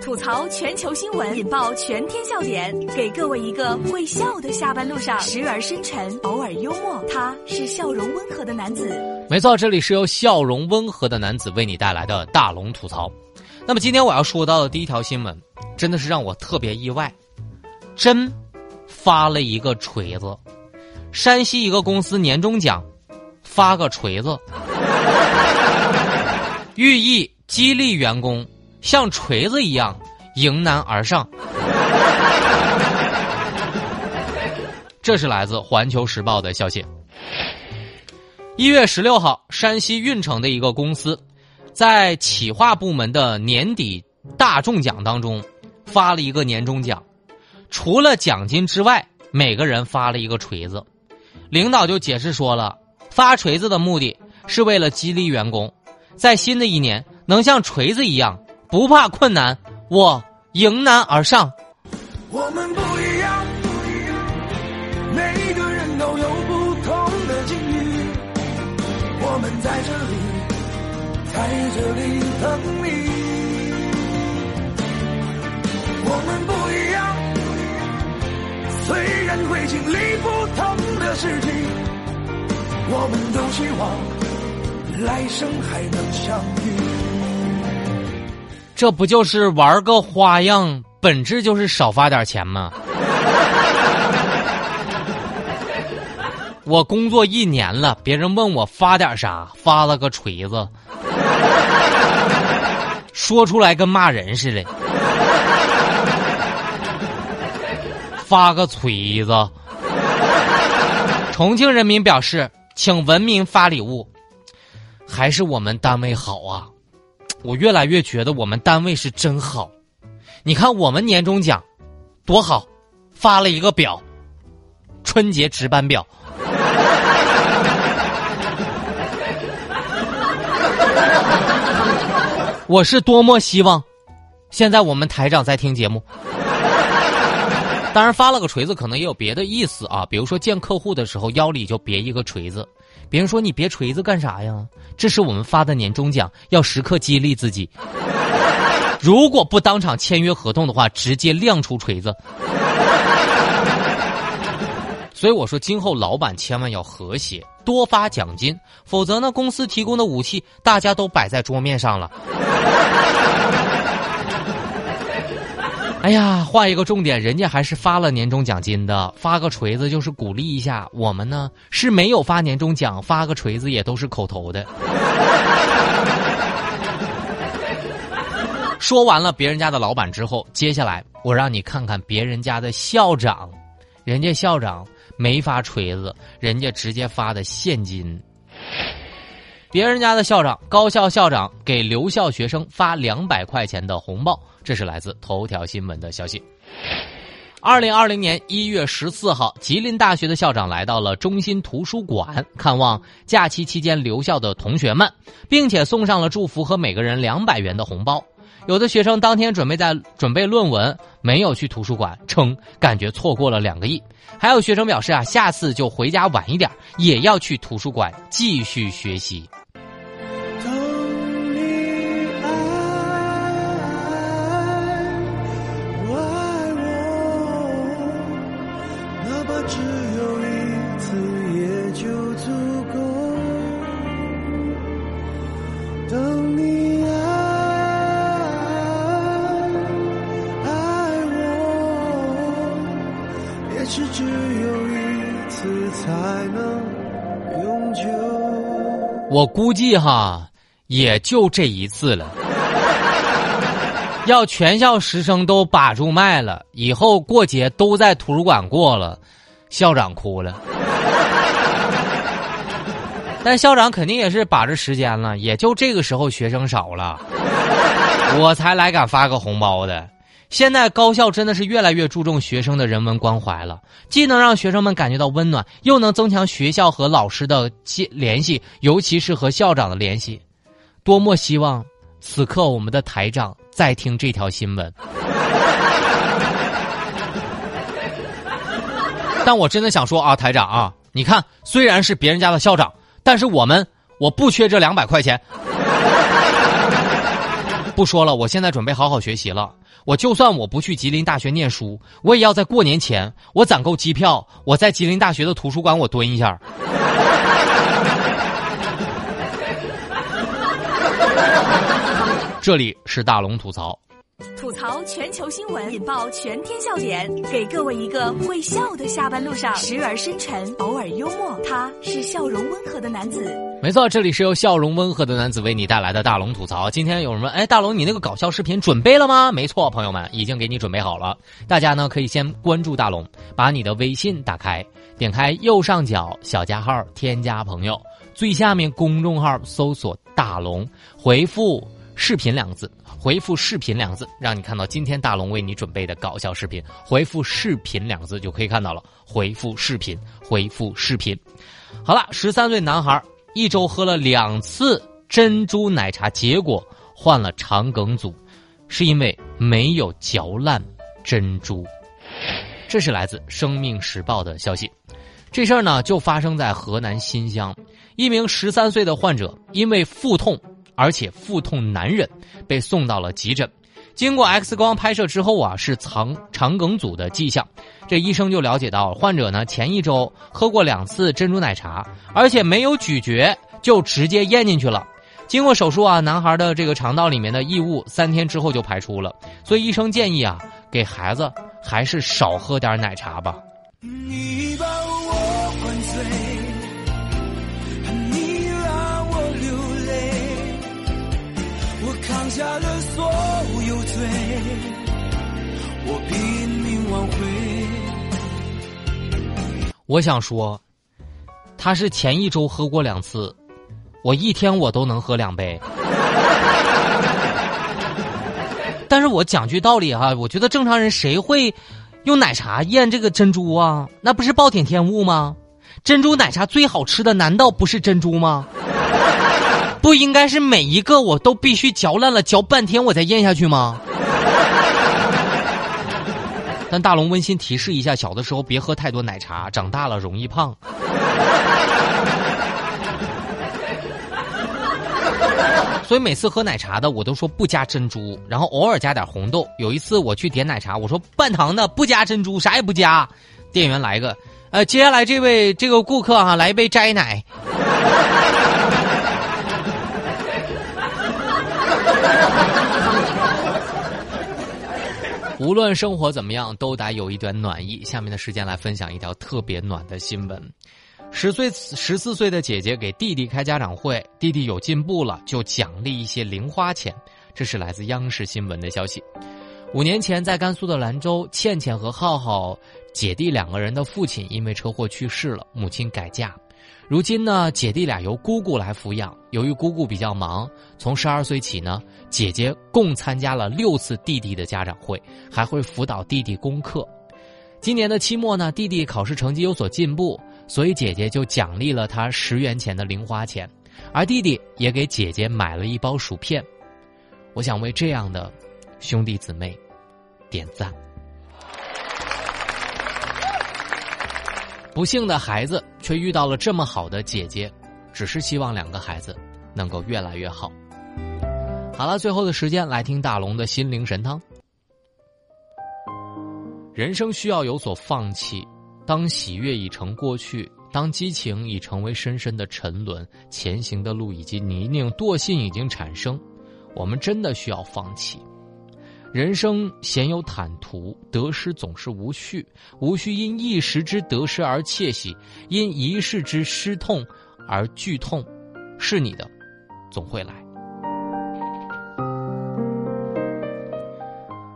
吐槽全球新闻，引爆全天笑点，给各位一个会笑的下班路上，时而深沉，偶尔幽默，他是笑容温和的男子。没错，这里是由笑容温和的男子为你带来的大龙吐槽。那么今天我要说到的第一条新闻，真的是让我特别意外，真发了一个锤子，山西一个公司年终奖发个锤子，寓意激励员工像锤子一样迎难而上。这是来自《环球时报》的消息。一月十六号，山西运城的一个公司，在企划部门的年底大中奖当中，发了一个年终奖，除了奖金之外，每个人发了一个锤子。领导就解释说了，发锤子的目的是为了激励员工，在新的一年能像锤子一样不怕困难，我迎难而上。我们不一样，不一样每个人都有不同的境遇。我们在这里，在这里等你。我们不一样，虽然会经历不同的事情，我们都希望来生还能相遇。这不就是玩个花样，本质就是少发点钱吗？我工作一年了，别人问我发点啥，发了个锤子，说出来跟骂人似的，发个锤子。重庆人民表示，请文明发礼物，还是我们单位好啊！我越来越觉得我们单位是真好。你看我们年终奖多好，发了一个表，春节值班表。我是多么希望，现在我们台长在听节目。当然发了个锤子，可能也有别的意思啊，比如说见客户的时候腰里就别一个锤子。别人说你别锤子干啥呀？这是我们发的年终奖，要时刻激励自己。如果不当场签约合同的话，直接亮出锤子。所以我说，今后老板千万要和谐，多发奖金，否则呢，公司提供的武器大家都摆在桌面上了。哎呀，画一个重点，人家还是发了年终奖金的，发个锤子就是鼓励一下。我们呢是没有发年终奖，发个锤子也都是口头的。说完了别人家的老板之后，接下来我让你看看别人家的校长，人家校长没发锤子，人家直接发的现金。别人家的校长，高校校长给留校学生发两百块钱的红包，这是来自头条新闻的消息。二零二零年一月十四号，吉林大学的校长来到了中心图书馆看望假期期间留校的同学们，并且送上了祝福和每个人两百元的红包。有的学生当天准备在准备论文，没有去图书馆，称感觉错过了两个亿。还有学生表示啊，下次就回家晚一点，也要去图书馆继续学习。我估计哈，也就这一次了。要全校师生都把住脉了，以后过节都在图书馆过了，校长哭了。但校长肯定也是把着时间了，也就这个时候学生少了，我才来敢发个红包的。现在高校真的是越来越注重学生的人文关怀了，既能让学生们感觉到温暖，又能增强学校和老师的接联系，尤其是和校长的联系。多么希望此刻我们的台长在听这条新闻。但我真的想说啊，台长啊，你看，虽然是别人家的校长，但是我们我不缺这两百块钱。不说了，我现在准备好好学习了。我就算我不去吉林大学念书，我也要在过年前我攒够机票，我在吉林大学的图书馆我蹲一下。这里是大龙吐槽。吐槽全球新闻，引爆全天笑点，给各位一个会笑的下班路上，时而深沉，偶尔幽默。他是笑容温和的男子。没错，这里是由笑容温和的男子为你带来的大龙吐槽。今天有什么？哎，大龙，你那个搞笑视频准备了吗？没错，朋友们已经给你准备好了。大家呢可以先关注大龙，把你的微信打开，点开右上角小加号，添加朋友，最下面公众号搜索大龙，回复视频两个字。回复“视频”两个字，让你看到今天大龙为你准备的搞笑视频。回复“视频”两个字就可以看到了。回复“视频”，回复“视频”。好了，十三岁男孩一周喝了两次珍珠奶茶，结果患了肠梗阻，是因为没有嚼烂珍珠。这是来自《生命时报》的消息。这事儿呢，就发生在河南新乡，一名十三岁的患者因为腹痛。而且腹痛难忍，被送到了急诊。经过 X 光拍摄之后啊，是肠肠梗阻的迹象。这医生就了解到，患者呢前一周喝过两次珍珠奶茶，而且没有咀嚼就直接咽进去了。经过手术啊，男孩的这个肠道里面的异物三天之后就排出了。所以医生建议啊，给孩子还是少喝点奶茶吧。你把我灌醉。下了所有，我拼命挽回。我想说，他是前一周喝过两次，我一天我都能喝两杯。但是我讲句道理哈，我觉得正常人谁会用奶茶咽这个珍珠啊？那不是暴殄天物吗？珍珠奶茶最好吃的难道不是珍珠吗？不应该是每一个我都必须嚼烂了，嚼半天我再咽下去吗？但大龙温馨提示一下：小的时候别喝太多奶茶，长大了容易胖。所以每次喝奶茶的我都说不加珍珠，然后偶尔加点红豆。有一次我去点奶茶，我说半糖的不加珍珠，啥也不加。店员来个，呃，接下来这位这个顾客哈，来一杯摘奶。无论生活怎么样，都得有一点暖意。下面的时间来分享一条特别暖的新闻：十岁十四岁的姐姐给弟弟开家长会，弟弟有进步了，就奖励一些零花钱。这是来自央视新闻的消息。五年前，在甘肃的兰州，倩倩和浩浩姐弟两个人的父亲因为车祸去世了，母亲改嫁。如今呢，姐弟俩由姑姑来抚养。由于姑姑比较忙，从十二岁起呢，姐姐共参加了六次弟弟的家长会，还会辅导弟弟功课。今年的期末呢，弟弟考试成绩有所进步，所以姐姐就奖励了他十元钱的零花钱，而弟弟也给姐姐买了一包薯片。我想为这样的兄弟姊妹点赞。不幸的孩子却遇到了这么好的姐姐，只是希望两个孩子能够越来越好。好了，最后的时间来听大龙的心灵神汤。人生需要有所放弃，当喜悦已成过去，当激情已成为深深的沉沦，前行的路以及泥泞，惰性已经产生，我们真的需要放弃。人生鲜有坦途，得失总是无序，无需因一时之得失而窃喜，因一世之失痛而剧痛。是你的，总会来。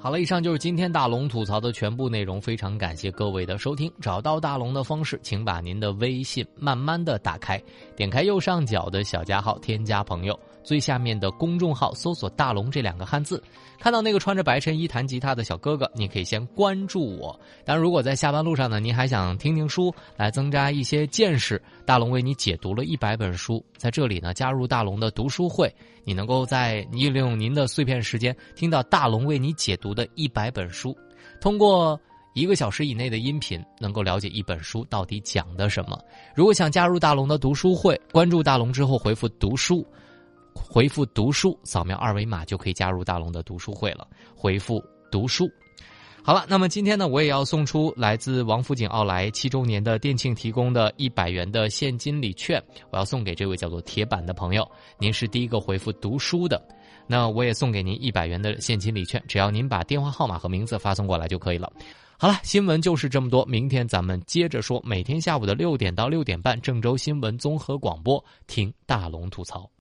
好了，以上就是今天大龙吐槽的全部内容，非常感谢各位的收听。找到大龙的方式，请把您的微信慢慢的打开，点开右上角的小加号，添加朋友。最下面的公众号搜索“大龙”这两个汉字，看到那个穿着白衬衣弹吉他的小哥哥，你可以先关注我。当然，如果在下班路上呢，您还想听听书，来增加一些见识，大龙为你解读了一百本书，在这里呢，加入大龙的读书会，你能够在利用您的碎片时间，听到大龙为你解读的一百本书，通过一个小时以内的音频，能够了解一本书到底讲的什么。如果想加入大龙的读书会，关注大龙之后回复“读书”。回复“读书”，扫描二维码就可以加入大龙的读书会了。回复“读书”。好了，那么今天呢，我也要送出来自王府井奥莱七周年的店庆提供的一百元的现金礼券，我要送给这位叫做铁板的朋友。您是第一个回复“读书”的，那我也送给您一百元的现金礼券，只要您把电话号码和名字发送过来就可以了。好了，新闻就是这么多，明天咱们接着说。每天下午的六点到六点半，郑州新闻综合广播，听大龙吐槽。